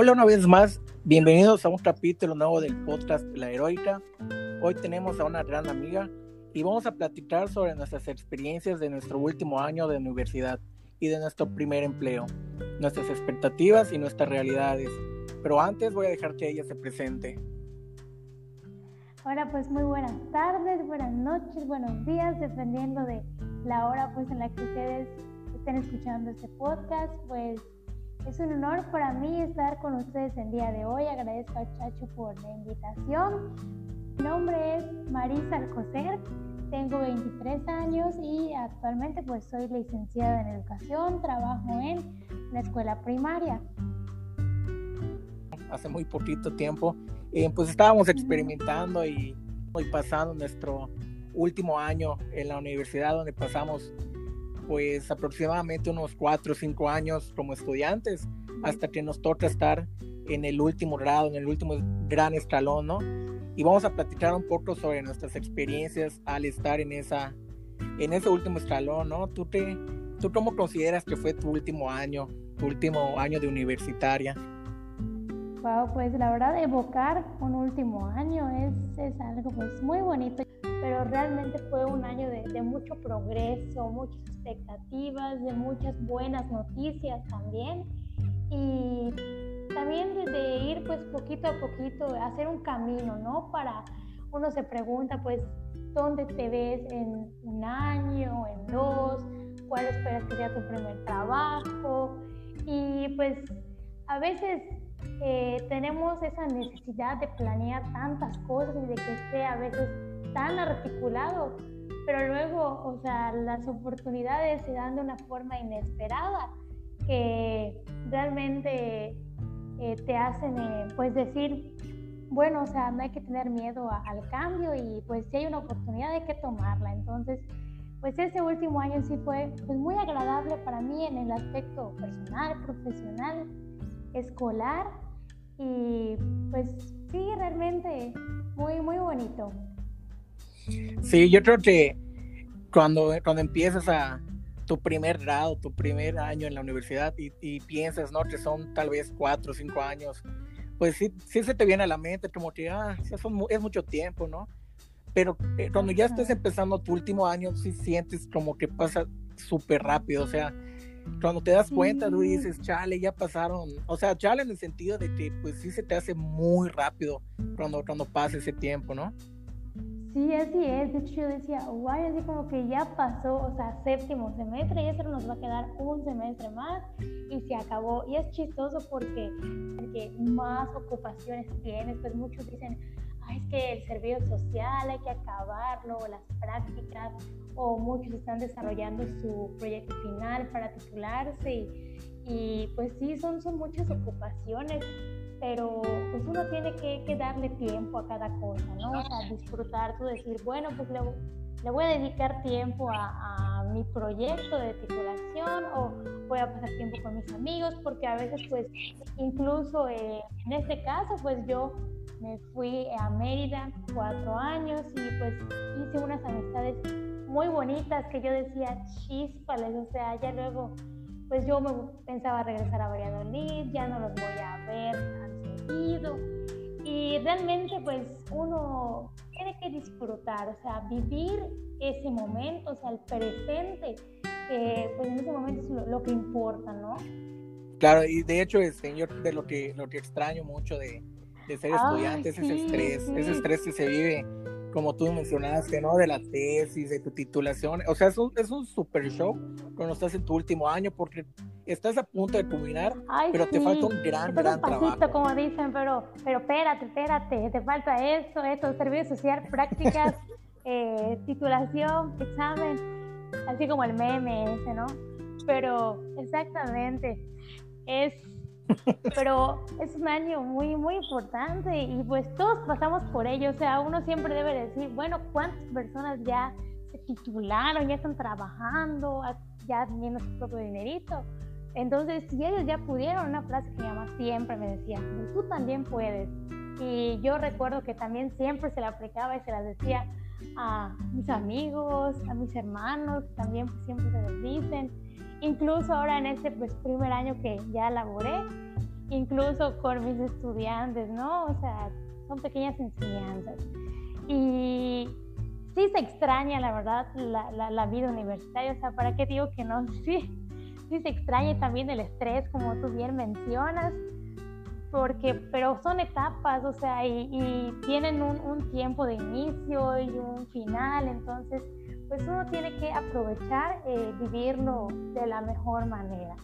Hola una vez más, bienvenidos a un capítulo nuevo del podcast La Heroica. Hoy tenemos a una gran amiga y vamos a platicar sobre nuestras experiencias de nuestro último año de universidad y de nuestro primer empleo, nuestras expectativas y nuestras realidades. Pero antes voy a dejar que ella se presente. Hola, pues muy buenas tardes, buenas noches, buenos días, dependiendo de la hora pues en la que ustedes estén escuchando este podcast, pues es un honor para mí estar con ustedes el día de hoy. Agradezco a Chacho por la invitación. Mi nombre es Marisa Alcocer, tengo 23 años y actualmente pues soy licenciada en educación, trabajo en la escuela primaria. Hace muy poquito tiempo, eh, pues estábamos experimentando y, y pasando nuestro último año en la universidad donde pasamos pues aproximadamente unos cuatro o cinco años como estudiantes hasta que nos toca estar en el último grado, en el último gran escalón, ¿no? Y vamos a platicar un poco sobre nuestras experiencias al estar en esa en ese último escalón, ¿no? ¿Tú, te, ¿Tú cómo consideras que fue tu último año, tu último año de universitaria? Wow, pues la verdad evocar un último año es, es algo pues muy bonito pero realmente fue un año de, de, mucho progreso, muchas expectativas, de muchas buenas noticias también. Y también de, ir pues poquito a poquito, hacer un camino, ¿no? Para uno se pregunta pues, ¿dónde te ves en un año, en dos? ¿Cuál esperas que sea tu primer trabajo? Y pues a veces eh, tenemos esa necesidad de planear tantas cosas y de que esté a veces tan articulado, pero luego, o sea, las oportunidades se dan de una forma inesperada que realmente eh, te hacen, eh, pues, decir, bueno, o sea, no hay que tener miedo al cambio y pues si hay una oportunidad hay que tomarla. Entonces, pues ese último año sí fue pues, muy agradable para mí en el aspecto personal, profesional, escolar y pues sí, realmente muy, muy bonito. Sí, yo creo que cuando, cuando empiezas a tu primer grado, tu primer año en la universidad y, piensas, ¿no? Que son tal vez cuatro o cinco años, pues sí, sí se te viene a la mente como que, ah, es mucho tiempo, ¿no? Pero eh, cuando ya estás empezando tu último año, sí sientes como que pasa súper rápido, o sea, cuando te das cuenta, tú dices, chale, ya pasaron, o sea, chale en el sentido de que pues sí se te hace muy rápido cuando, cuando pasa ese tiempo, ¿no? Sí, así es. De hecho, yo decía, guay, así como que ya pasó, o sea, séptimo semestre y eso nos va a quedar un semestre más y se acabó. Y es chistoso porque, más ocupaciones tienes, pues muchos dicen, ay, es que el servicio social hay que acabarlo, o las prácticas, o muchos están desarrollando su proyecto final para titularse y, y pues sí, son, son muchas ocupaciones pero pues uno tiene que, darle tiempo a cada cosa, ¿no? O sea, disfrutar, tú decir, bueno, pues le, le voy a dedicar tiempo a, mi proyecto de titulación o voy a pasar tiempo con mis amigos, porque a veces pues incluso eh, en este caso pues yo me fui a Mérida cuatro años y pues hice unas amistades muy bonitas que yo decía chispales, o sea, ya luego pues yo me pensaba regresar a Valladolid, ya no los voy a ver tan seguido. Y realmente pues uno tiene que disfrutar, o sea, vivir ese momento, o sea, el presente, pues en ese momento es lo, que importa, ¿no? Claro, y de hecho, este, yo de lo que, lo que extraño mucho de, de ser estudiante es ese estrés, ese estrés que se vive como tú mencionaste, ¿no? De la tesis, de tu titulación. O sea, es un, es un super show cuando estás en tu último año porque estás a punto de culminar, pero te falta un gran, gran un pasito, trabajo. como dicen, pero, pero espérate, espérate, te falta esto, esto, servicio social, prácticas, eh, titulación, examen, así como el meme ese, ¿no? Pero exactamente, es pero es un año muy, muy importante y pues todos pasamos por ello. O sea, uno siempre debe decir, bueno, ¿cuántas personas ya se titularon, ya están trabajando, ya teniendo su propio dinerito? Entonces, si ellos ya pudieron, una frase que mi mamá siempre me decía, tú también puedes. Y yo recuerdo que también siempre se la aplicaba y se la decía a mis amigos, a mis hermanos, también siempre se los dicen incluso ahora en este pues, primer año que ya laboré, incluso con mis estudiantes, ¿no? O sea, son pequeñas enseñanzas. Y sí se extraña, la verdad, la, la, vida universitaria, o sea, ¿para qué digo que no? Sí, sí se extraña también el estrés, como tú bien mencionas, porque, pero son etapas, o sea, y, tienen un, un, tiempo de inicio y un final, entonces, pues uno tiene que aprovechar, eh, vivirlo de la mejor manera.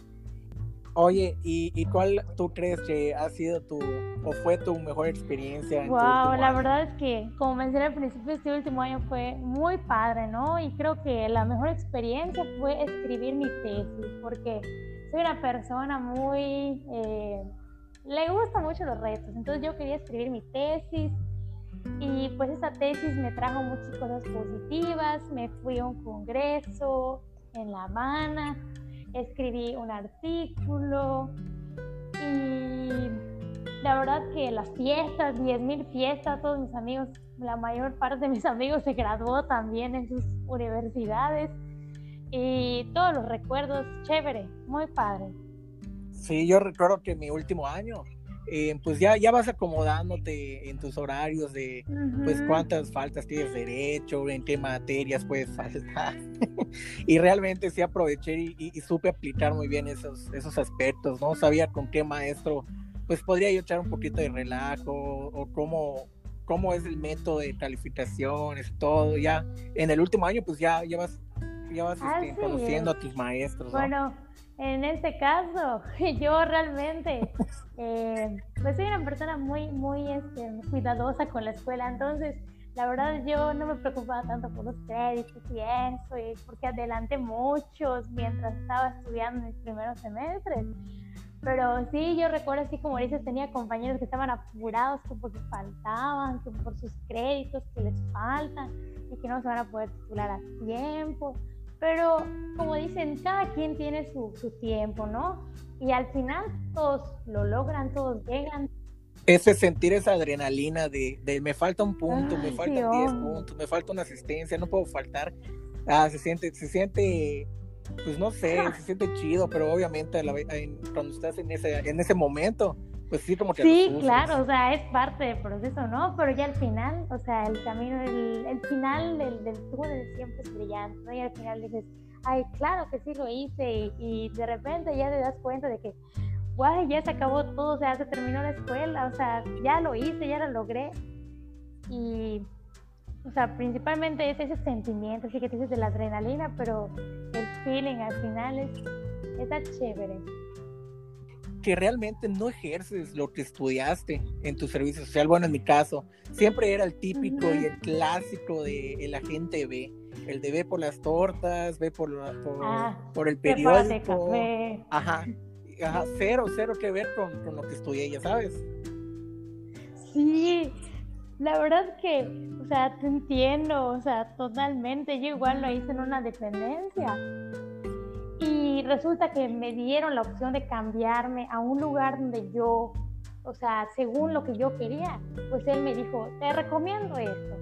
Oye, ¿y, cuál tú crees que ha sido tu o fue tu mejor experiencia? En wow, la verdad es que, como mencioné al principio, este último año fue muy padre, ¿no? Y creo que la mejor experiencia fue escribir mi tesis, porque soy una persona muy... Eh, le gustan mucho los retos, entonces yo quería escribir mi tesis y pues esa tesis me trajo muchas cosas positivas, me fui a un congreso en La Habana escribí un artículo y la verdad que las fiestas, 10.000 fiestas, todos mis amigos, la mayor parte de mis amigos se graduó también en sus universidades y todos los recuerdos, chévere, muy padre. Sí, yo recuerdo que mi último año eh, pues ya, ya vas acomodándote en tus horarios de pues cuántas faltas tienes derecho, en qué materias puedes faltar. y realmente sí aproveché y, supe aplicar muy bien esos, esos aspectos, ¿no? Sabía con qué maestro pues podría yo echar un poquito de relajo o cómo, cómo es el método de calificaciones, todo. Ya en el último año pues ya, ya vas, ya vas ah, este, conociendo a tus maestros. Bueno en este caso, yo realmente, eh, pues soy una persona muy, muy este, cuidadosa con la escuela, entonces la verdad yo no me preocupaba tanto por los créditos y eso, y porque adelanté muchos mientras estaba estudiando mis primeros semestres. Pero sí, yo recuerdo así como dices, tenía compañeros que estaban apurados que porque faltaban, que por sus créditos que les faltan y que no se van a poder titular a tiempo. Pero como dicen, cada quien tiene su, su tiempo, ¿no? Y al final todos lo logran, todos llegan. Ese sentir esa adrenalina de, de me falta un punto, me faltan 10 puntos, me falta una asistencia, no puedo faltar. Ah, se siente, se siente, pues no sé, se siente chido, pero obviamente cuando estás en ese, en ese momento, pues sí, como que... Sí, claro, o sea, es parte del proceso, ¿no? Pero ya al final, o sea, el camino, el, el final del, del túnel siempre es brillante, ¿no? Y al final dices, ay, claro que sí lo hice, y, de repente ya te das cuenta de que, guay, ya se acabó todo, o sea, se terminó la escuela, o sea, ya lo hice, ya lo logré. Y, o sea, principalmente es ese sentimiento, así que te dices de la adrenalina, pero el feeling al final es, está chévere que realmente no ejerces lo que estudiaste en tu servicio social. Bueno, en mi caso, siempre era el típico y el clásico de el agente B. El de B por las tortas, B por, por, ah, por el periódico. Ajá, ajá, cero, cero que ver con, con lo que estudié, ya sabes. Sí, la verdad que, o sea, te entiendo, o sea, totalmente. Yo igual lo hice en una dependencia resulta que me dieron la opción de cambiarme a un lugar donde yo, o sea, según lo que yo quería, pues él me dijo, te recomiendo esto.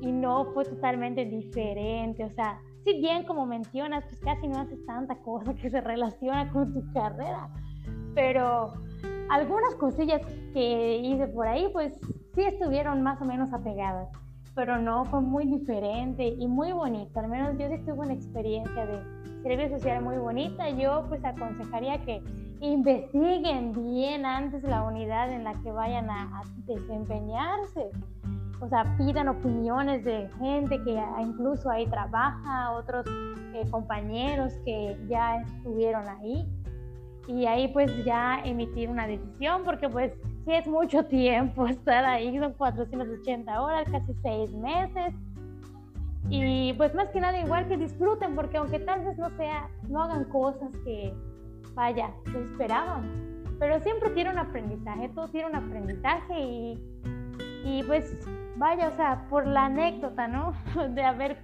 Y no fue totalmente diferente, o sea, si bien como mencionas, pues casi no haces tanta cosa que se relaciona con tu carrera, pero algunas cosillas que hice por ahí, pues sí estuvieron más o menos apegadas, pero no, fue muy diferente y muy bonito, al menos yo sí tuve una experiencia de servicio social muy bonita. Yo pues aconsejaría que investiguen bien antes la unidad en la que vayan a, desempeñarse. O sea, pidan opiniones de gente que incluso ahí trabaja, otros eh, compañeros que ya estuvieron ahí. Y ahí pues ya emitir una decisión, porque pues si es mucho tiempo estar ahí, son 480 horas, casi seis meses y pues más que nada igual que disfruten, porque aunque tal vez no sea, no hagan cosas que, vaya, se esperaban, pero siempre tiene un aprendizaje, todo tiene un aprendizaje y, y pues vaya, o sea, por la anécdota, ¿no? De haber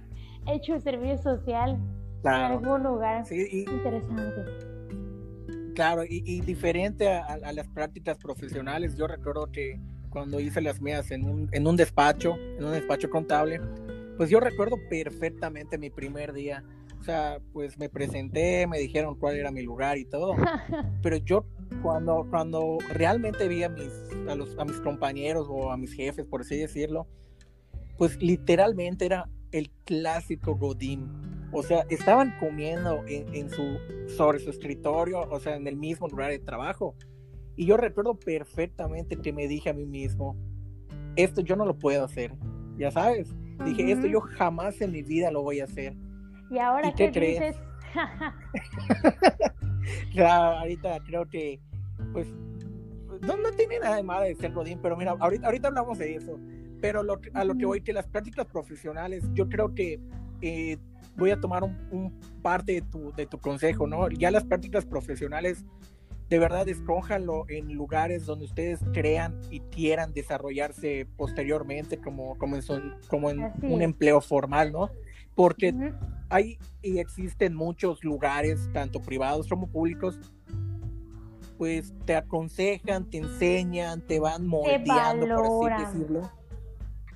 hecho el servicio social en algún lugar interesante. Claro, y, diferente a, a, las prácticas profesionales, yo recuerdo que cuando hice las mías en un, en un despacho, en un despacho contable, pues yo recuerdo perfectamente mi primer día. O sea, pues me presenté, me dijeron cuál era mi lugar y todo. Pero yo cuando, cuando realmente vi a mis, a, los, a mis compañeros o a mis jefes, por así decirlo, pues literalmente era el clásico Godín. O sea, estaban comiendo en, su, sobre su escritorio, o sea, en el mismo lugar de trabajo. Y yo recuerdo perfectamente que me dije a mí mismo, esto yo no lo puedo hacer, ya sabes. Dije, esto yo jamás en mi vida lo voy a hacer. ¿Y ahora qué, crees? ya, ahorita creo que, pues, no, no tiene nada de malo de ser Godín, pero mira, ahorita, ahorita hablamos de eso. Pero a lo que voy, que las prácticas profesionales, yo creo que eh, voy a tomar un, parte de tu, de tu consejo, ¿no? Ya las prácticas profesionales, de verdad, escójanlo en lugares donde ustedes crean y quieran desarrollarse posteriormente como, como en, como en un empleo formal, ¿no? Porque hay y existen muchos lugares, tanto privados como públicos, pues te aconsejan, te enseñan, te van moldeando, por así decirlo.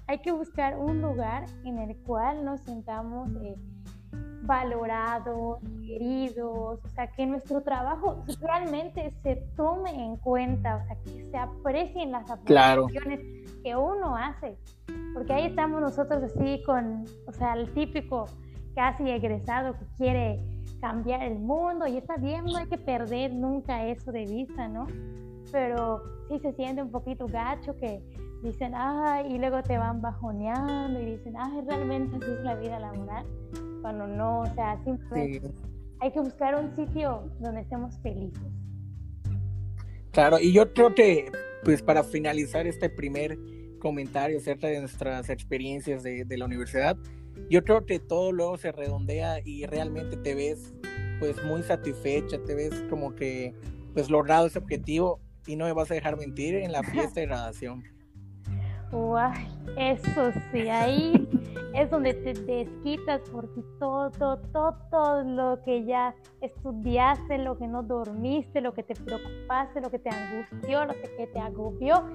Hay que buscar un lugar en el cual nos sintamos eh, valorados, queridos, o sea, que nuestro trabajo realmente se tome en cuenta, o sea, que se aprecien las aportaciones que uno hace, porque ahí estamos nosotros así con, o sea, el típico casi egresado que quiere cambiar el mundo. Y está bien, no hay que perder nunca eso de vista, ¿no? Pero sí se siente un poquito gacho que dicen, ay, y luego te van bajoneando y dicen, ay, realmente así es la vida laboral, cuando no, o sea, simplemente hay que buscar un sitio donde estemos felices. Claro, y yo creo que, pues para finalizar este primer comentario acerca de nuestras experiencias de, de la universidad, yo creo que todo luego se redondea y realmente te ves pues muy satisfecha, te ves como que pues logrado ese objetivo y no me vas a dejar mentir en la fiesta de graduación. Uy, eso sí, ahí es donde te desquitas porque todo, todo, todo lo que ya estudiaste, lo que no dormiste, lo que te preocupaste, lo que te angustió, lo que te agobió.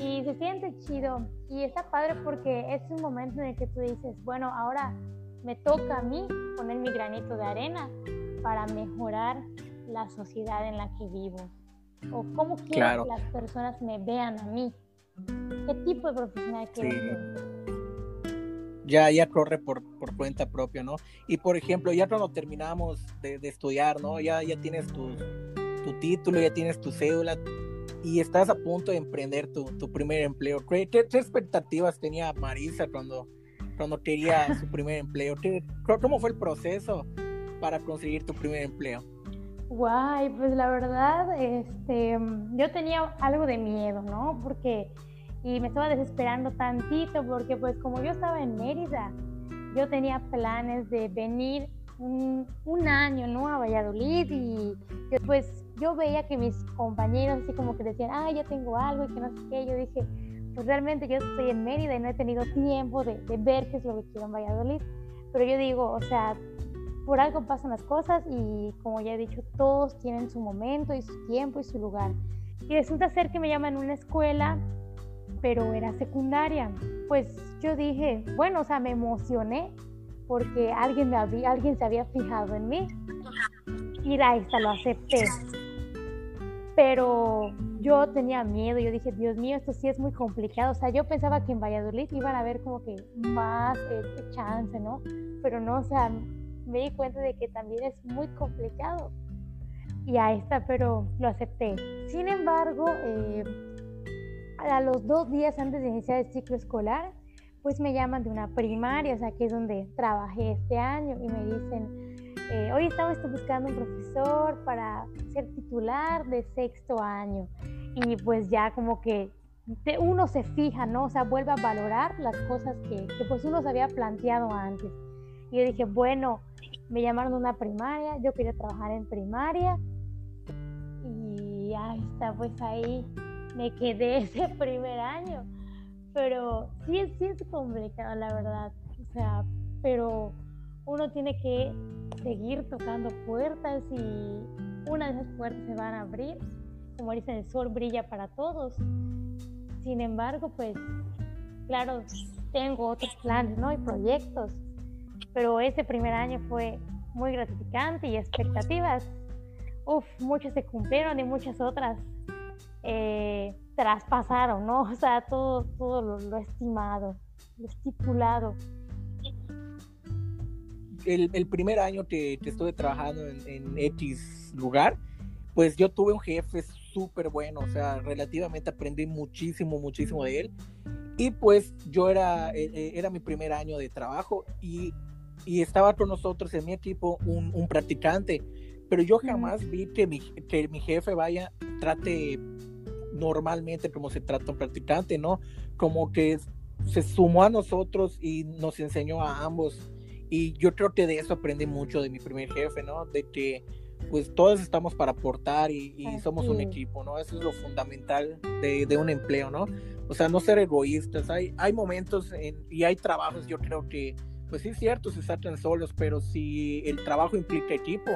Y se siente chido y está padre porque es un momento en el que tú dices, bueno, ahora me toca a mí poner mi granito de arena para mejorar la sociedad en la que vivo. O cómo quiero que las personas me vean a mí qué tipo de profesional quieres Ya, ya corre por, por, cuenta propia, ¿no? Y por ejemplo, ya cuando terminamos de, estudiar, ¿no? Ya, ya tienes tu, tu, título, ya tienes tu cédula y estás a punto de emprender tu, tu primer empleo. ¿Qué, ¿Qué, expectativas tenía Marisa cuando, cuando quería su primer empleo? ¿Qué, ¿Cómo fue el proceso para conseguir tu primer empleo? Guay, pues la verdad, este, yo tenía algo de miedo, ¿no? Porque y me estaba desesperando tantito porque pues como yo estaba en Mérida, yo tenía planes de venir un, un año, ¿no? A Valladolid y después yo veía que mis compañeros así como que decían, ah, ya tengo algo y que no sé qué, yo dije, pues realmente yo estoy en Mérida y no he tenido tiempo de, de ver qué es lo que quiero en Valladolid, pero yo digo, o sea, por algo pasan las cosas y como ya he dicho, todos tienen su momento y su tiempo y su lugar. Y resulta ser que me llaman a una escuela pero era secundaria. Pues yo dije, bueno, o sea, me emocioné porque alguien, me había, alguien se había fijado en mí y ahí está, lo acepté. Pero yo tenía miedo, yo dije, Dios mío, esto sí es muy complicado. O sea, yo pensaba que en Valladolid iban a haber como que más este, chance, ¿no? Pero no, o sea, me di cuenta de que también es muy complicado. Y ahí está, pero lo acepté. Sin embargo, eh, a los dos días antes de iniciar el ciclo escolar, pues me llaman de una primaria, o sea, que es donde trabajé este año, y me dicen, eh, hoy estamos buscando un profesor para ser titular de sexto año. Y pues ya como que uno se fija, ¿no? O sea, vuelve a valorar las cosas que, que pues uno se había planteado antes. Y yo dije, bueno, me llamaron de una primaria, yo quería trabajar en primaria. Y está, pues ahí me quedé ese primer año. Pero sí, sí es complicado, la verdad. O sea, pero uno tiene que seguir tocando puertas y una de esas puertas se van a abrir. Como dicen, el sol brilla para todos. Sin embargo, pues, claro, tengo otros planes, ¿no? Y proyectos. Pero ese primer año fue muy gratificante y expectativas uff, muchas se cumplieron y muchas otras eh, traspasaron, ¿no? O sea, todo, todo lo, estimado, lo estipulado. El, el primer año que, que estuve trabajando en, en, X lugar, pues yo tuve un jefe súper bueno, o sea, relativamente aprendí muchísimo, muchísimo de él. Y pues yo era, eh, eh, era mi primer año de trabajo y, y estaba con nosotros en mi equipo un, un practicante, pero yo jamás vi que mi, que mi jefe vaya, trate normalmente como se trata un practicante, ¿no? Como que se sumó a nosotros y nos enseñó a ambos. Y yo creo que de eso aprendí mucho de mi primer jefe, ¿no? De que pues todos estamos para aportar y, somos un equipo, ¿no? Eso es lo fundamental de, de, un empleo, ¿no? O sea, no ser egoístas. Hay, hay momentos y hay trabajos, yo creo que, pues sí es cierto, se saltan solos, pero si el trabajo implica equipo,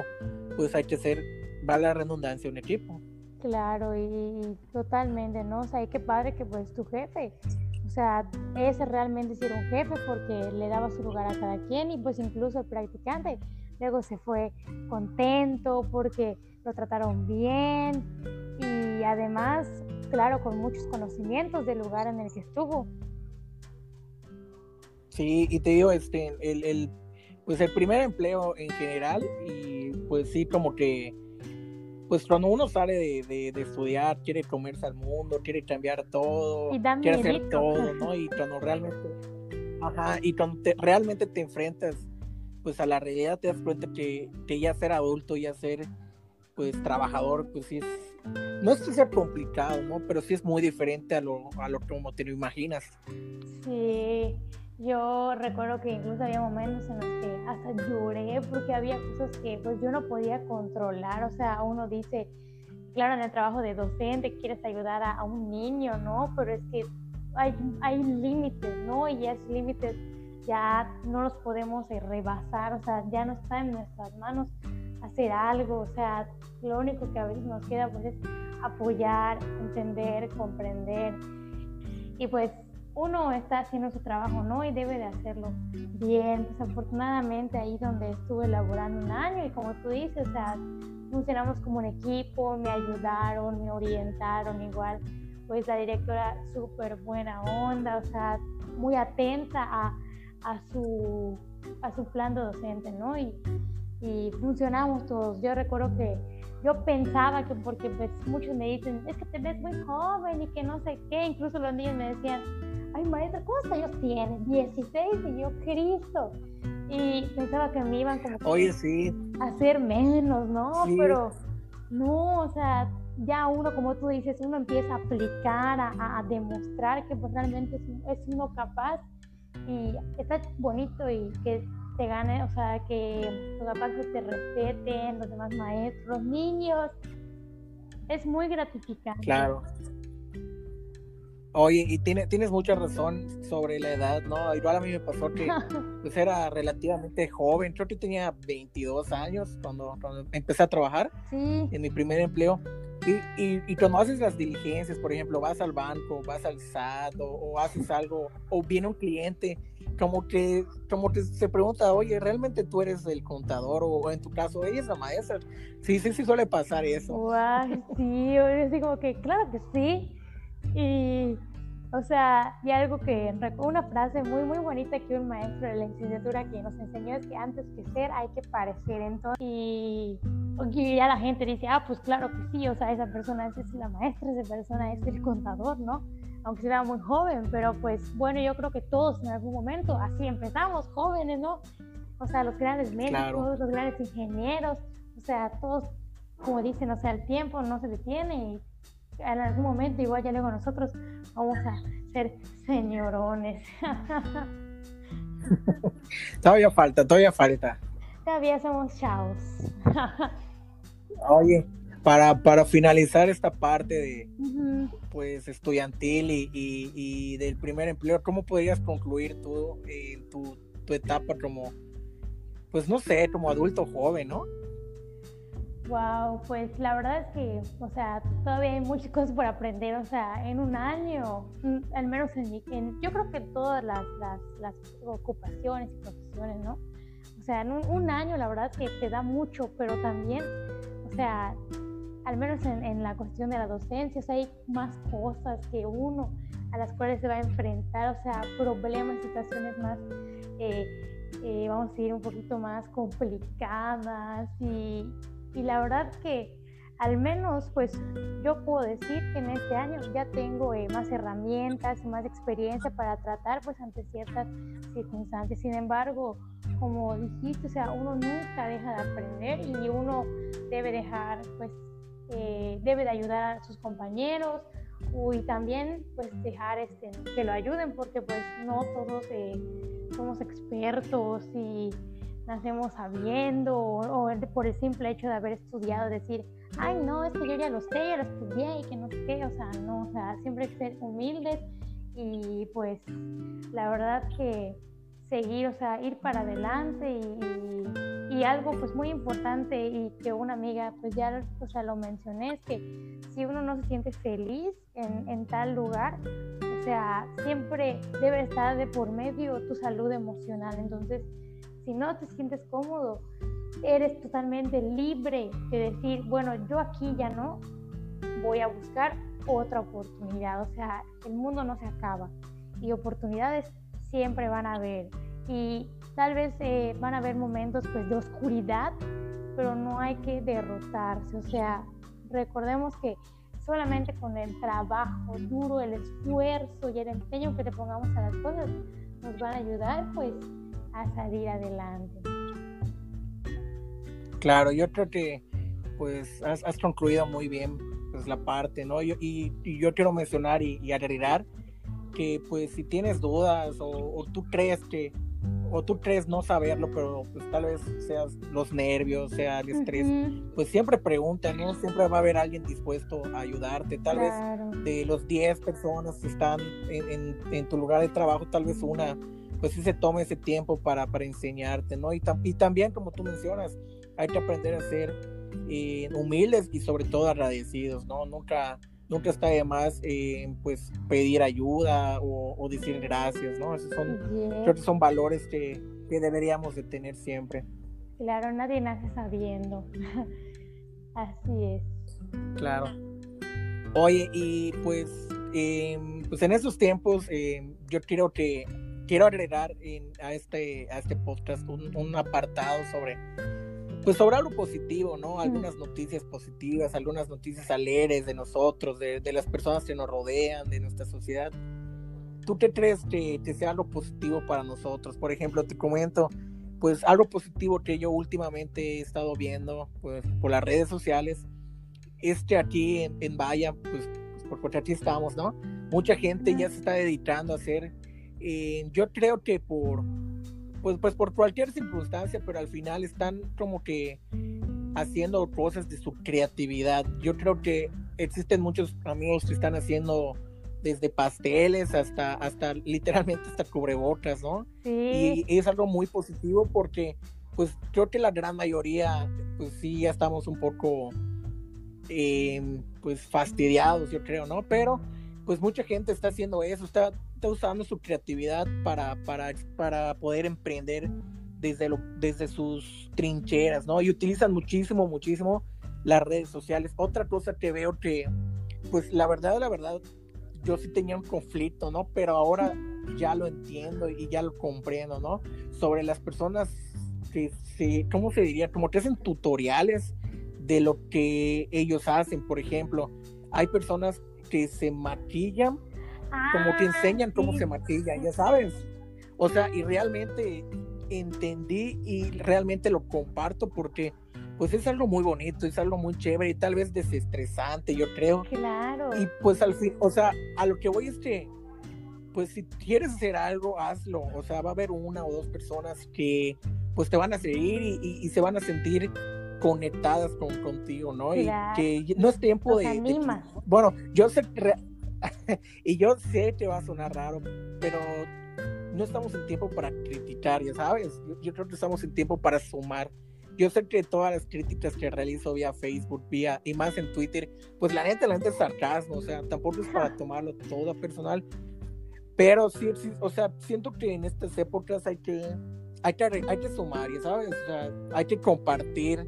pues hay que ser, va la redundancia, un equipo. Claro, y, totalmente, ¿no? O sea, y qué padre que pues tu jefe, o sea, ese realmente sí era un jefe porque le daba su lugar a cada quien y pues incluso el practicante luego se fue contento porque lo trataron bien y además, claro, con muchos conocimientos del lugar en el que estuvo. Sí, y te digo, este, el, el, pues el primer empleo en general y pues sí, como que pues cuando uno sale de, de, estudiar, quiere comerse al mundo, quiere cambiar todo, quiere hacer todo, ¿no? Y cuando realmente, ajá, y cuando realmente te enfrentas, pues a la realidad te das cuenta que, que ya ser adulto, ya ser, pues, trabajador, pues sí es, no es que sea complicado, ¿no? Pero sí es muy diferente a lo, a lo como te lo imaginas. Sí, yo recuerdo que incluso había momentos en los que hasta lloré porque había cosas que pues yo no podía controlar. O sea, uno dice, claro, en el trabajo de docente quieres ayudar a, un niño, ¿no? Pero es que hay, hay límites, ¿no? Y esos límites ya no los podemos eh, rebasar, o sea, ya no está en nuestras manos hacer algo, o sea, lo único que a veces nos queda pues es apoyar, entender, comprender. Y pues uno está haciendo su trabajo, ¿no? Y debe de hacerlo bien. Desafortunadamente ahí donde estuve laborando un año y como tú dices, o sea, funcionamos como un equipo, me ayudaron, me orientaron igual. Pues la directora súper buena onda, o sea, muy atenta a, a, su, a su plan docente, ¿no? Y, y funcionamos todos. Yo recuerdo que yo pensaba que porque pues, muchos me dicen, es que te ves muy joven y que no sé qué, incluso los niños me decían, ay maestra, ¿cuántos años tienes? 16 y yo, Cristo. Y pensaba que me iban como Oye, sí. a hacer menos, ¿no? Pero no, o sea, ya uno, como tú dices, uno empieza a aplicar, a, demostrar que pues, realmente es, uno capaz y está bonito y que te gane, o sea, que los papás te respeten, los demás maestros, los niños. Es muy gratificante. Claro. Oye, y tiene, tienes mucha razón sobre la edad, ¿no? Igual a mí me pasó que pues era relativamente joven, creo que tenía 22 años cuando, empecé a trabajar en mi primer empleo. Y, y, y, cuando haces las diligencias, por ejemplo, vas al banco, vas al SAT o, haces algo, o viene un cliente, como que, como que se pregunta, oye, ¿realmente tú eres el contador? O, en tu caso, ella es la maestra. Sí, sí, sí suele pasar eso. Guay, sí, yo digo que claro que sí y, o sea, y algo que, una frase muy, muy bonita que un maestro de la licenciatura que nos enseñó es que antes que ser hay que parecer. Entonces, y, y ya la gente dice, ah, pues claro que sí, o sea, esa persona es la maestra, esa persona es el contador, ¿no? Aunque sea muy joven, pero pues bueno, yo creo que todos en algún momento así empezamos, jóvenes, ¿no? O sea, los grandes médicos, los grandes ingenieros, o sea, todos, como dicen, o sea, el tiempo no se detiene y en algún momento, igual ya luego nosotros vamos a ser señorones. todavía falta, todavía falta. Todavía somos chavos. Oye, para, para finalizar esta parte de pues estudiantil y, y, del primer empleo, ¿cómo podrías concluir tú en tu, tu etapa como, pues no sé, como adulto joven, ¿no? Wow, pues la verdad es que, o sea, todavía hay muchas cosas por aprender, o sea, en un año, mm, al menos en mi, yo creo que todas las, las, ocupaciones y profesiones, ¿no? O sea, en un, año la verdad es que te da mucho, pero también, o sea, al menos en, la cuestión de la docencia, hay más cosas que uno a las cuales se va a enfrentar, o sea, problemas, situaciones más, eh, eh, vamos a decir, un poquito más complicadas y, y la verdad que al menos pues yo puedo decir que en este año ya tengo eh, más herramientas y más experiencia para tratar pues ante ciertas circunstancias. Sin embargo, como dijiste, o sea, uno nunca deja de aprender y uno debe dejar pues eh, debe de ayudar a sus compañeros y también pues dejar este, que lo ayuden porque pues no todos eh, somos expertos y nacemos sabiendo o, por el simple hecho de haber estudiado decir ay no es que yo ya lo sé ya lo estudié y que no sé qué o sea no o sea siempre hay que ser humildes y pues la verdad que seguir, o sea, ir para adelante y, y, algo pues muy importante y que una amiga pues ya o sea, lo mencioné, es que si uno no se siente feliz en, en tal lugar, o sea, siempre debe estar de por medio tu salud emocional. Entonces, si no te sientes cómodo, eres totalmente libre de decir, bueno, yo aquí ya no, voy a buscar otra oportunidad. O sea, el mundo no se acaba y oportunidades siempre van a haber y tal vez eh, van a haber momentos pues de oscuridad, pero no hay que derrotarse, o sea, recordemos que solamente con el trabajo duro, el esfuerzo y el empeño que le pongamos a las cosas nos van a ayudar pues a salir adelante. Claro, yo creo que pues has, concluido muy bien pues la parte, ¿no? y, y, yo quiero mencionar y, y agregar que pues si tienes dudas o, tú crees que, o tú crees no saberlo, pero pues tal vez seas los nervios, sea el estrés, pues siempre pregunta, ¿no? Siempre va a haber alguien dispuesto a ayudarte. Tal vez de los 10 personas que están en, en, tu lugar de trabajo, tal vez una, pues sí se tome ese tiempo para, para enseñarte, ¿no? Y, y también, como tú mencionas, hay que aprender a ser eh, humildes y sobre todo agradecidos, ¿no? Nunca nunca está de más eh, pues pedir ayuda o, decir gracias, ¿no? Esos son, creo que son valores que, que, deberíamos de tener siempre. Claro, nadie nace sabiendo. Así es. Claro. Oye, y pues, em, pues en estos tiempos em, yo quiero que quiero agregar en, a este a este podcast un, un apartado sobre pues sobre algo positivo, ¿no? Algunas noticias positivas, algunas noticias alegres de nosotros, de, las personas que nos rodean, de nuestra sociedad. ¿Tú qué crees que, sea algo positivo para nosotros? Por ejemplo, te comento, pues algo positivo que yo últimamente he estado viendo pues, por las redes sociales es que aquí en, en Vaya, pues, pues porque aquí estamos, ¿no? Mucha gente ya se está dedicando a hacer, eh, yo creo que por pues, pues por cualquier circunstancia, pero al final están como que haciendo cosas de su creatividad. Yo creo que existen muchos amigos que están haciendo desde pasteles hasta, hasta literalmente hasta cubrebocas, ¿no? Sí. Y es algo muy positivo porque pues creo que la gran mayoría pues sí ya estamos un poco em, pues fastidiados, yo creo, ¿no? Pero pues mucha gente está haciendo eso, está usando su creatividad para, para, para poder emprender desde, lo, desde sus trincheras, ¿no? Y utilizan muchísimo, muchísimo las redes sociales. Otra cosa que veo que, pues la verdad, la verdad, yo sí tenía un conflicto, ¿no? Pero ahora ya lo entiendo y ya lo comprendo, ¿no? Sobre las personas que se, ¿cómo se diría? Como que hacen tutoriales de lo que ellos hacen, por ejemplo. Hay personas que se maquillan como que enseñan cómo se maquilla, ya sabes. O sea, y realmente entendí y realmente lo comparto porque pues es algo muy bonito, es algo muy chévere y tal vez desestresante, yo creo. Claro. Y pues al fin, o sea, a lo que voy es que, pues si quieres hacer algo, hazlo. O sea, va a haber una o dos personas que pues te van a seguir y, se van a sentir conectadas con, contigo, ¿no? Y que no es tiempo de, Bueno, yo sé, y yo sé que va a sonar raro, pero no estamos en tiempo para criticar, ya sabes. Yo, creo que estamos en tiempo para sumar. Yo sé que todas las críticas que realizo vía Facebook, vía y más en Twitter, pues la neta, la neta es sarcasmo, o sea, tampoco es para tomarlo todo personal. Pero sí, sí, o sea, siento que en estas épocas hay que, hay que, hay que sumar, ya sabes, o sea, hay que compartir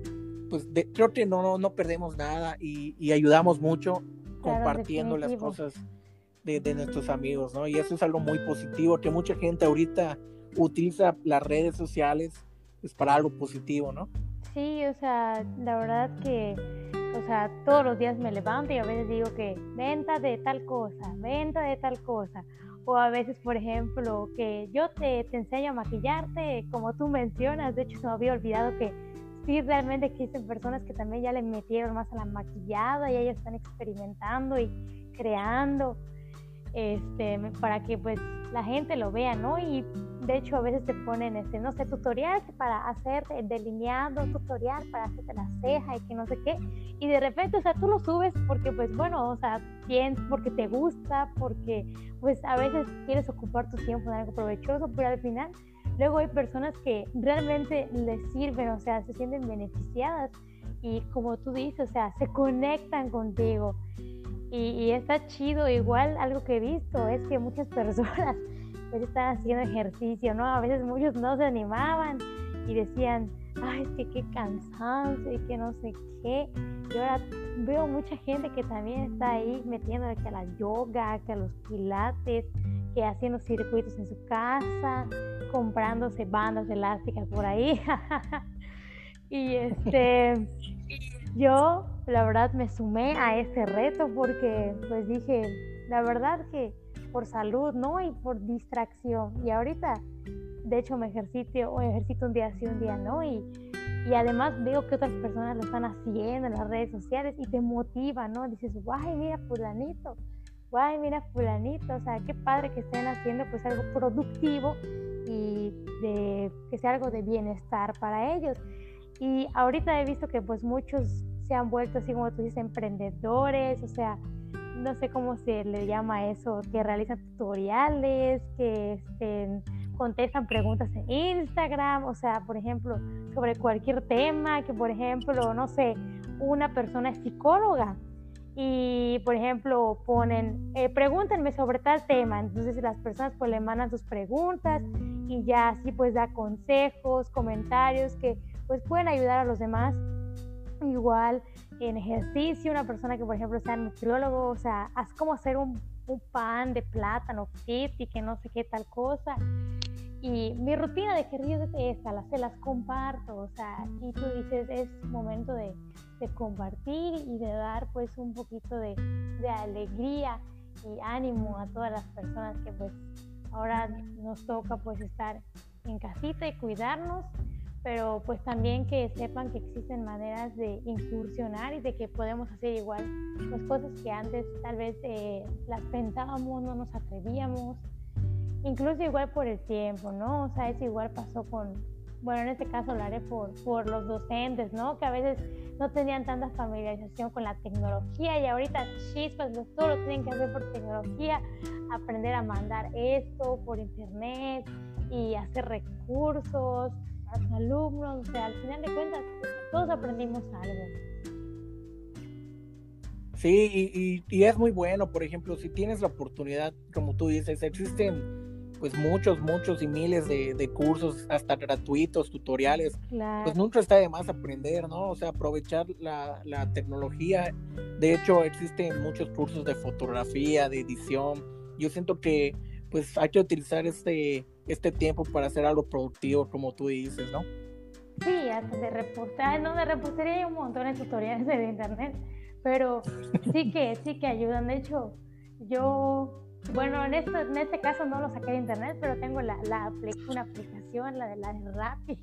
pues creo que no, no perdemos nada y, ayudamos mucho compartiendo las cosas de, de, nuestros amigos, ¿no? Y eso es algo muy positivo, que mucha gente ahorita utiliza las redes sociales pues, para algo positivo, ¿no? Sí, o sea, la verdad que, o sea, todos los días me levanto y a veces digo que venta de tal cosa, venta de tal cosa. O a veces, por ejemplo, que yo te, te enseño a maquillarte, como tú mencionas, de hecho se me había olvidado que sí realmente existen personas que también ya le metieron más a la maquillada y ellas están experimentando y creando este, para que pues la gente lo vea, ¿no? Y de hecho a veces te ponen, este, no sé, tutorial para hacerte delineado, tutorial para hacerte la ceja y que no sé qué, y de repente, o sea, tú lo subes porque pues bueno, o sea, porque te gusta, porque pues a veces quieres ocupar tu tiempo en algo provechoso, pero al final Luego hay personas que realmente les sirven, o sea, se sienten beneficiadas y como tú dices, o sea, se conectan contigo. Y, está chido, igual algo que he visto es que muchas personas pues están haciendo ejercicio, ¿no? A veces muchos no se animaban y decían, ay, es que qué cansancio y que no sé qué. Y ahora veo mucha gente que también está ahí metiendo que a la yoga, que a los pilates, que haciendo circuitos en su casa, comprándose bandas elásticas por ahí. y este, yo la verdad me sumé a este reto porque pues dije, la verdad que por salud, ¿no? Y por distracción. Y ahorita, de hecho, me ejercito, o ejercito un día sí, un día no. Y, y además veo que otras personas lo están haciendo en las redes sociales y te motiva, ¿no? Dices, guay, mira, fulanito ay, mira fulanito, o sea, qué padre que estén haciendo pues algo productivo y de, que sea algo de bienestar para ellos. Y ahorita he visto que pues muchos se han vuelto así como tú dices, emprendedores, o sea, no sé cómo se le llama eso, que realizan tutoriales, que este, contestan preguntas en Instagram, o sea, por ejemplo, sobre cualquier tema, que por ejemplo, no sé, una persona es psicóloga y por ejemplo ponen, eh, pregúntenme sobre tal tema, entonces las personas pues le mandan sus preguntas y ya así pues da consejos, comentarios que pues pueden ayudar a los demás. Igual en ejercicio, una persona que por ejemplo sea nutriólogo, o sea, haz como hacer un, un pan de plátano fit y que no sé qué tal cosa. Y mi rutina de ejercicio es esta, las, se las comparto, o sea, y tú dices, es momento de, de compartir y de dar pues un poquito de, de, alegría y ánimo a todas las personas que pues ahora nos toca pues estar en casita y cuidarnos, pero pues también que sepan que existen maneras de incursionar y de que podemos hacer igual las cosas que antes tal vez eh, las pensábamos, no nos atrevíamos, incluso igual por el tiempo, ¿no? O sea, eso igual pasó con, bueno, en este caso hablaré por, por los docentes, ¿no? Que a veces no tenían tanta familiarización con la tecnología y ahorita chispas, todo lo tienen que hacer por tecnología, aprender a mandar esto por internet y hacer recursos a los alumnos, o sea, al final de cuentas todos aprendimos algo. Sí, y, y, es muy bueno, por ejemplo, si tienes la oportunidad, como tú dices, existen pues muchos, muchos y miles de, cursos, hasta gratuitos, tutoriales. Pues nunca está de más aprender, ¿no? O sea, aprovechar la, tecnología. De hecho, existen muchos cursos de fotografía, de edición. Yo siento que pues hay que utilizar este, este tiempo para hacer algo productivo, como tú dices, ¿no? Sí, hasta de reportar, no, de reportaría hay un montón de tutoriales de internet, pero sí que, sí que ayudan. De hecho, yo bueno, en este, en este caso no lo saqué de internet, pero tengo la, la una aplicación, la de la de Rappi.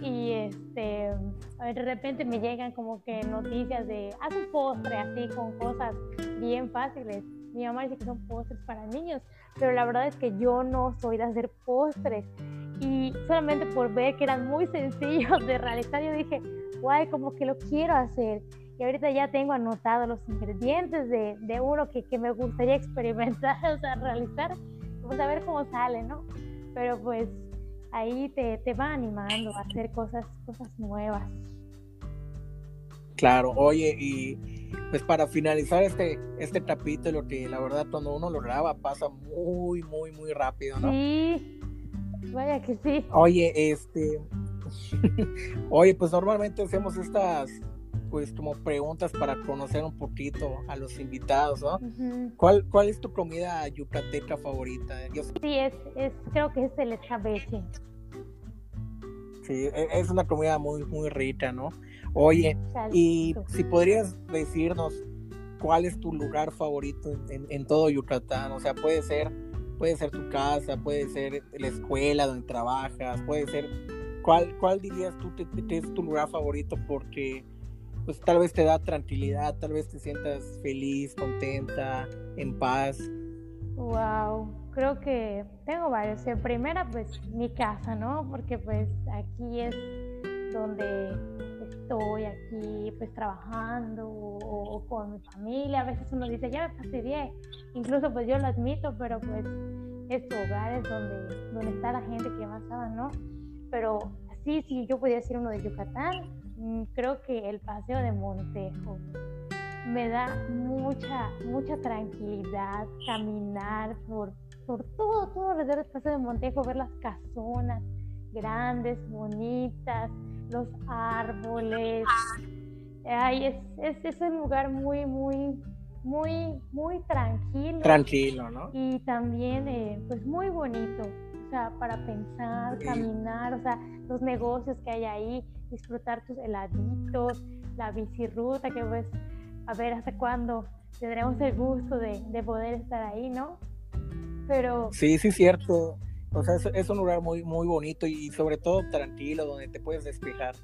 Y este, de repente me llegan como que noticias de haz un postre así con cosas bien fáciles. Mi mamá dice que son postres para niños, pero la verdad es que yo no soy de hacer postres. Y solamente por ver que eran muy sencillos de realizar, yo dije, guay, como que lo quiero hacer y ahorita ya tengo anotados los ingredientes de, de uno que, que, me gustaría experimentar, o sea, realizar, pues a ver cómo sale, ¿no? Pero pues ahí te, te va animando a hacer cosas, cosas nuevas. Claro, oye, y pues para finalizar este, este capítulo, que la verdad cuando uno lo graba pasa muy, muy, muy rápido, ¿no? Sí, vaya que sí. Oye, este, Oye, pues normalmente hacemos estas pues como preguntas para conocer un poquito a los invitados, ¿no? ¿Cuál, ¿Cuál es tu comida yucateca favorita? Sí, es, es, creo que es el escabeche. Sí, e, es una comida muy, muy rica, ¿no? Oye, y si podrías decirnos cuál es tu lugar favorito en, en, todo Yucatán, o sea, puede ser, puede ser tu casa, puede ser la escuela donde trabajas, puede ser, ¿cuál, cuál dirías tú que es tu lugar favorito? Porque pues tal vez te da tranquilidad, tal vez te sientas feliz, contenta, en paz. Wow, creo que tengo varios. En primera, pues mi casa, ¿no? Porque pues aquí es donde estoy, aquí pues trabajando o, con mi familia. A veces uno dice, ya me fastidié. Incluso pues yo lo admito, pero pues es tu hogar, es donde, donde está la gente que más ama, ¿no? Pero así, si yo pudiera decir uno de Yucatán, creo que el paseo de Montejo me da mucha, mucha tranquilidad caminar por, por todo, todo alrededor del paseo de Montejo, ver las casonas grandes, bonitas, los árboles. Ay, es, es, es un lugar muy, muy, muy, muy tranquilo. Tranquilo, ¿no? Y también, eh, pues, muy bonito. O sea, para pensar, caminar, o sea, los negocios que hay ahí disfrutar tus heladitos, la bicirruta, que pues a ver hasta cuándo tendremos el gusto de, de poder estar ahí, ¿no? Pero... Sí, sí, cierto. O sea, es, un lugar muy, muy bonito y sobre todo tranquilo, donde te puedes despejar.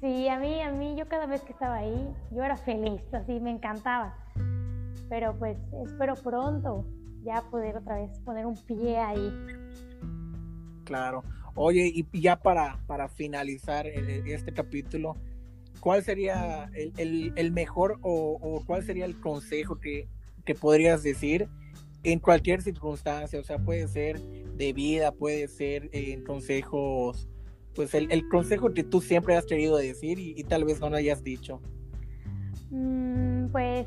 Sí, a mí, a mí, yo cada vez que estaba ahí, yo era feliz, así me encantaba. Pero pues espero pronto ya poder otra vez poner un pie ahí. Claro. Oye, y ya para, para finalizar este capítulo, ¿cuál sería el, mejor o, cuál sería el consejo que, podrías decir en cualquier circunstancia? O sea, puede ser de vida, puede ser en consejos, pues el, consejo que tú siempre has querido decir y, tal vez no lo hayas dicho. Mm, pues,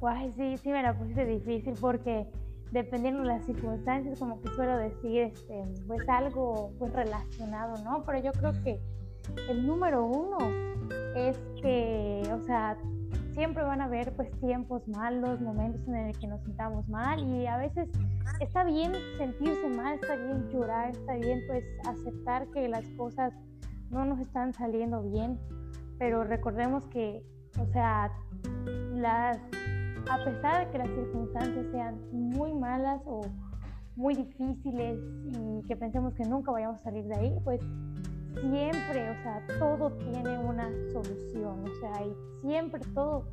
guay, sí, sí me la puse difícil porque dependiendo de las circunstancias, como que suelo decir, este, pues algo pues relacionado, ¿no? Pero yo creo que el número uno es que, o sea, siempre van a haber pues tiempos malos, momentos en el que nos sintamos mal y a veces está bien sentirse mal, está bien llorar, está bien pues aceptar que las cosas no nos están saliendo bien, pero recordemos que, o sea, las a pesar de que las circunstancias sean muy malas o muy difíciles y que pensemos que nunca vayamos a salir de ahí, pues siempre, o sea, todo tiene una solución, o sea, y siempre todo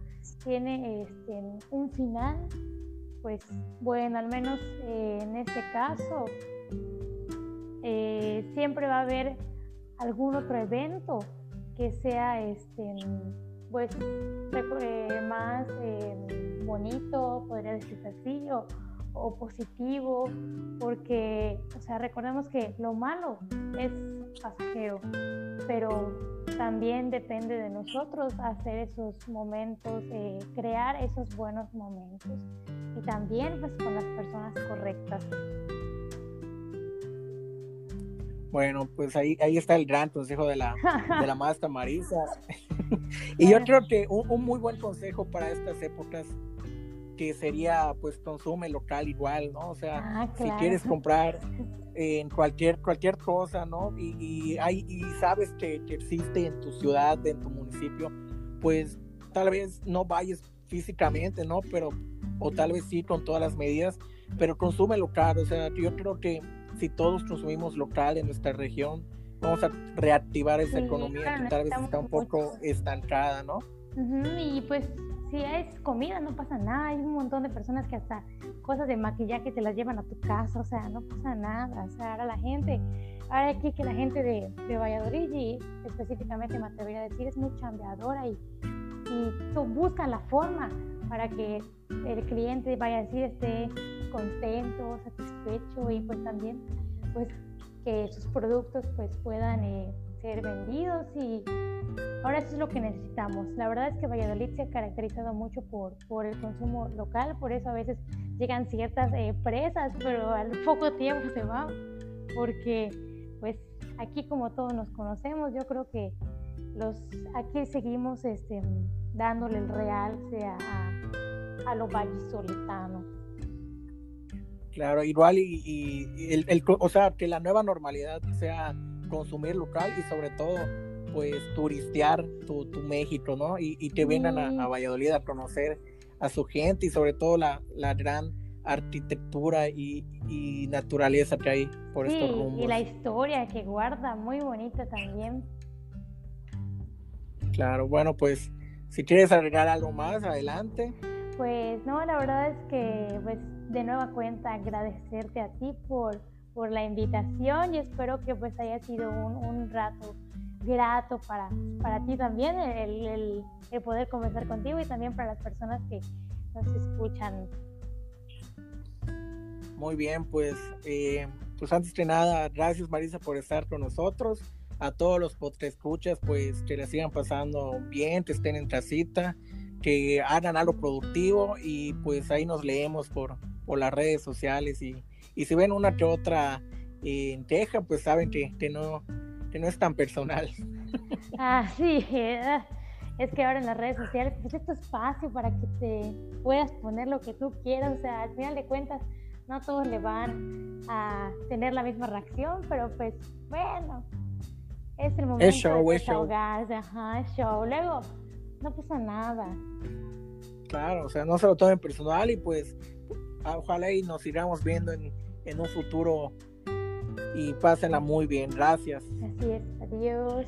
tiene este, un final, pues bueno, al menos eh, en este caso, eh, siempre va a haber algún otro evento que sea este, pues eh, más em, bonito, podría decirse así, o, positivo, porque, o sea, recordemos que lo malo es pasajero, pero también depende de nosotros hacer esos momentos, eh, crear esos buenos momentos y también pues con las personas correctas. Bueno, pues ahí, ahí está el gran consejo de la, de la maestra Marisa. y yo creo que un, muy buen consejo para estas épocas que sería pues consume local igual, ¿no? O sea, ah, si quieres comprar en cualquier cualquier cosa, ¿no? Y, hay, y sabes que, que, existe en tu ciudad, en tu municipio, pues tal vez no vayas físicamente, ¿no? Pero, o tal vez sí con todas las medidas, pero consume local, o sea, yo creo que si todos consumimos local en nuestra región, vamos a reactivar esa economía que tal vez está un poco estancada, ¿no? y pues si es comida no pasa nada, hay un montón de personas que hasta cosas de maquillaje te las llevan a tu casa, o sea, no pasa nada, o sea, ahora la gente, ahora aquí que la gente de, de Valladolid y específicamente me atrevería a decir es muy chambeadora y, y buscan la forma para que el cliente vaya a decir esté contento, satisfecho y pues también pues que sus productos pues puedan eh, ser vendidos y ahora eso es lo que necesitamos. La verdad es que Valladolid se ha caracterizado mucho por, por el consumo local, por eso a veces llegan ciertas eh, presas, pero al poco tiempo se van porque pues aquí como todos nos conocemos, yo creo que los aquí seguimos este, dándole el realce a, a, a lo vallisoletano. Claro, igual y, y el, el, o sea, que la nueva normalidad sea consumir local y sobre todo pues turistear tu, tu México, ¿no? Y, y que vengan a, a, Valladolid a conocer a su gente y sobre todo la, la gran arquitectura y, y, naturaleza que hay por sí, estos rumbos. Y la historia que guarda, muy bonita también. Claro, bueno, pues si quieres agregar algo más, adelante. Pues no, la verdad es que pues de nueva cuenta agradecerte a ti por, por la invitación y espero que pues haya sido un, un rato grato para, para ti también el, el, poder conversar contigo y también para las personas que nos escuchan. Muy bien, pues, eh, pues antes que nada, gracias Marisa por estar con nosotros. A todos los que escuchas, pues que les sigan pasando bien, que estén en casita, que hagan algo productivo y pues ahí nos leemos por, por las redes sociales y, y si ven una que otra eh, queja, pues saben que, que no, que no es tan personal. Ah, sí, es que ahora en las redes sociales pues es tu espacio para que te puedas poner lo que tú quieras, o sea, al final de cuentas no todos le van a tener la misma reacción, pero pues bueno, es el momento es show, de es show. Ajá, es show. Luego no pasa nada. Claro, o sea, no se lo tomen personal y pues Ah, ojalá y nos sigamos viendo en, en un futuro y pásenla muy bien. Gracias. Así es, adiós.